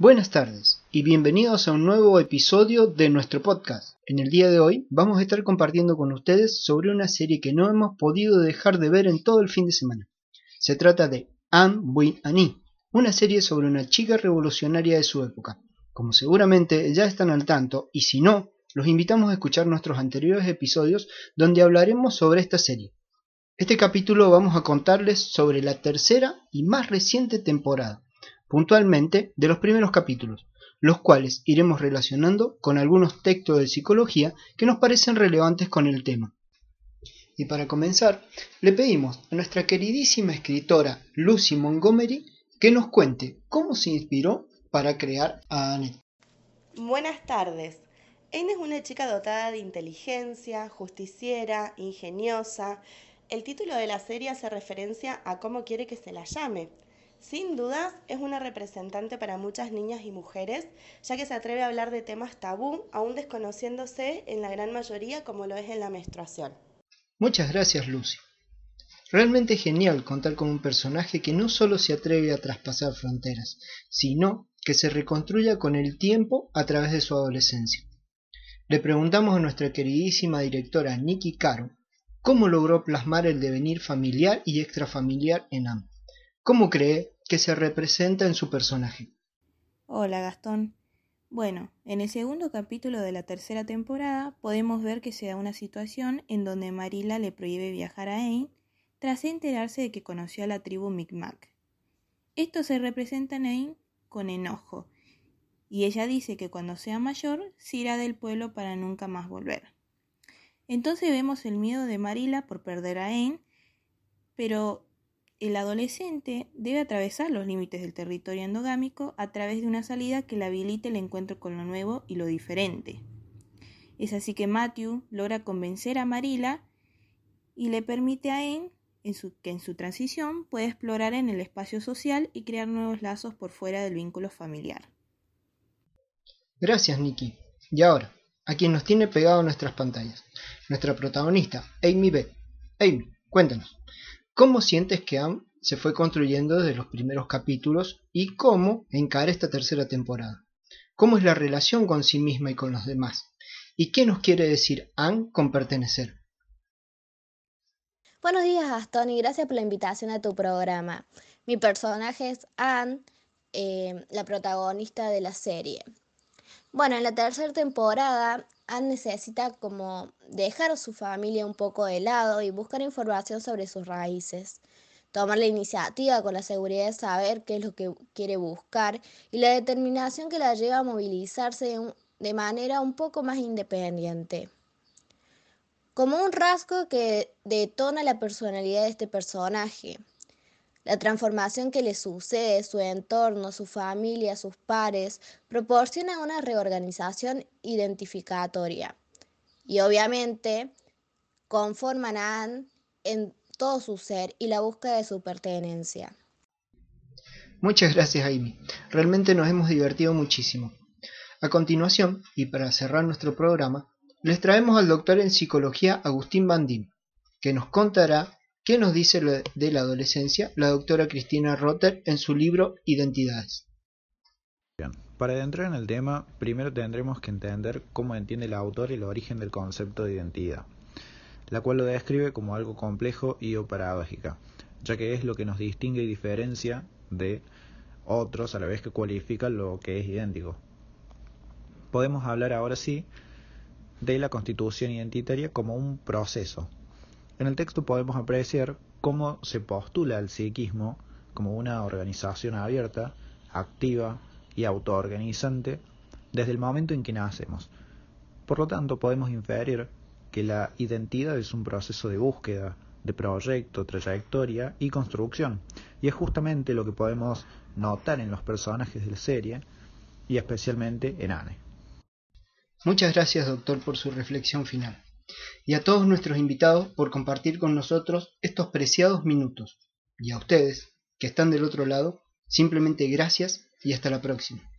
Buenas tardes y bienvenidos a un nuevo episodio de nuestro podcast. En el día de hoy vamos a estar compartiendo con ustedes sobre una serie que no hemos podido dejar de ver en todo el fin de semana. Se trata de Anne Win Annie, una serie sobre una chica revolucionaria de su época. Como seguramente ya están al tanto, y si no, los invitamos a escuchar nuestros anteriores episodios donde hablaremos sobre esta serie. Este capítulo vamos a contarles sobre la tercera y más reciente temporada puntualmente de los primeros capítulos, los cuales iremos relacionando con algunos textos de psicología que nos parecen relevantes con el tema. Y para comenzar, le pedimos a nuestra queridísima escritora Lucy Montgomery que nos cuente cómo se inspiró para crear a Annette. Buenas tardes. Anne es una chica dotada de inteligencia, justiciera, ingeniosa. El título de la serie hace referencia a cómo quiere que se la llame. Sin dudas, es una representante para muchas niñas y mujeres, ya que se atreve a hablar de temas tabú, aún desconociéndose en la gran mayoría como lo es en la menstruación. Muchas gracias, Lucy. Realmente genial contar con un personaje que no solo se atreve a traspasar fronteras, sino que se reconstruya con el tiempo a través de su adolescencia. Le preguntamos a nuestra queridísima directora Nikki Caro cómo logró plasmar el devenir familiar y extrafamiliar en Am. ¿Cómo cree que se representa en su personaje? Hola Gastón. Bueno, en el segundo capítulo de la tercera temporada podemos ver que se da una situación en donde Marila le prohíbe viajar a Ain tras enterarse de que conoció a la tribu Micmac. Esto se representa en Ain con enojo, y ella dice que cuando sea mayor se irá del pueblo para nunca más volver. Entonces vemos el miedo de Marila por perder a Ain, pero el adolescente debe atravesar los límites del territorio endogámico a través de una salida que le habilite el encuentro con lo nuevo y lo diferente. Es así que Matthew logra convencer a Marila y le permite a En que en su transición pueda explorar en el espacio social y crear nuevos lazos por fuera del vínculo familiar. Gracias, Nikki. Y ahora, a quien nos tiene pegado nuestras pantallas, nuestra protagonista, Amy Beth. Amy, cuéntanos, cómo sientes que Am se fue construyendo desde los primeros capítulos y cómo encara esta tercera temporada. ¿Cómo es la relación con sí misma y con los demás? ¿Y qué nos quiere decir Anne con pertenecer? Buenos días Gastón y gracias por la invitación a tu programa. Mi personaje es Anne, eh, la protagonista de la serie. Bueno, en la tercera temporada Anne necesita como dejar a su familia un poco de lado y buscar información sobre sus raíces. Tomar la iniciativa con la seguridad de saber qué es lo que quiere buscar y la determinación que la lleva a movilizarse de manera un poco más independiente. Como un rasgo que detona la personalidad de este personaje. La transformación que le sucede, su entorno, su familia, sus pares, proporciona una reorganización identificatoria. Y obviamente conforman a Anne en todo su ser y la búsqueda de su pertenencia. Muchas gracias, Amy. Realmente nos hemos divertido muchísimo. A continuación, y para cerrar nuestro programa, les traemos al doctor en psicología Agustín Bandín, que nos contará ¿Qué nos dice de la adolescencia la doctora Cristina Rotter en su libro Identidades? Para entrar en el tema, primero tendremos que entender cómo entiende el autor el origen del concepto de identidad, la cual lo describe como algo complejo y o paradójica, ya que es lo que nos distingue y diferencia de otros a la vez que cualifica lo que es idéntico. Podemos hablar ahora sí de la constitución identitaria como un proceso, en el texto podemos apreciar cómo se postula el psiquismo como una organización abierta, activa y autoorganizante desde el momento en que nacemos. Por lo tanto, podemos inferir que la identidad es un proceso de búsqueda, de proyecto, trayectoria y construcción. Y es justamente lo que podemos notar en los personajes de la serie y especialmente en Anne. Muchas gracias, doctor, por su reflexión final y a todos nuestros invitados por compartir con nosotros estos preciados minutos. Y a ustedes, que están del otro lado, simplemente gracias y hasta la próxima.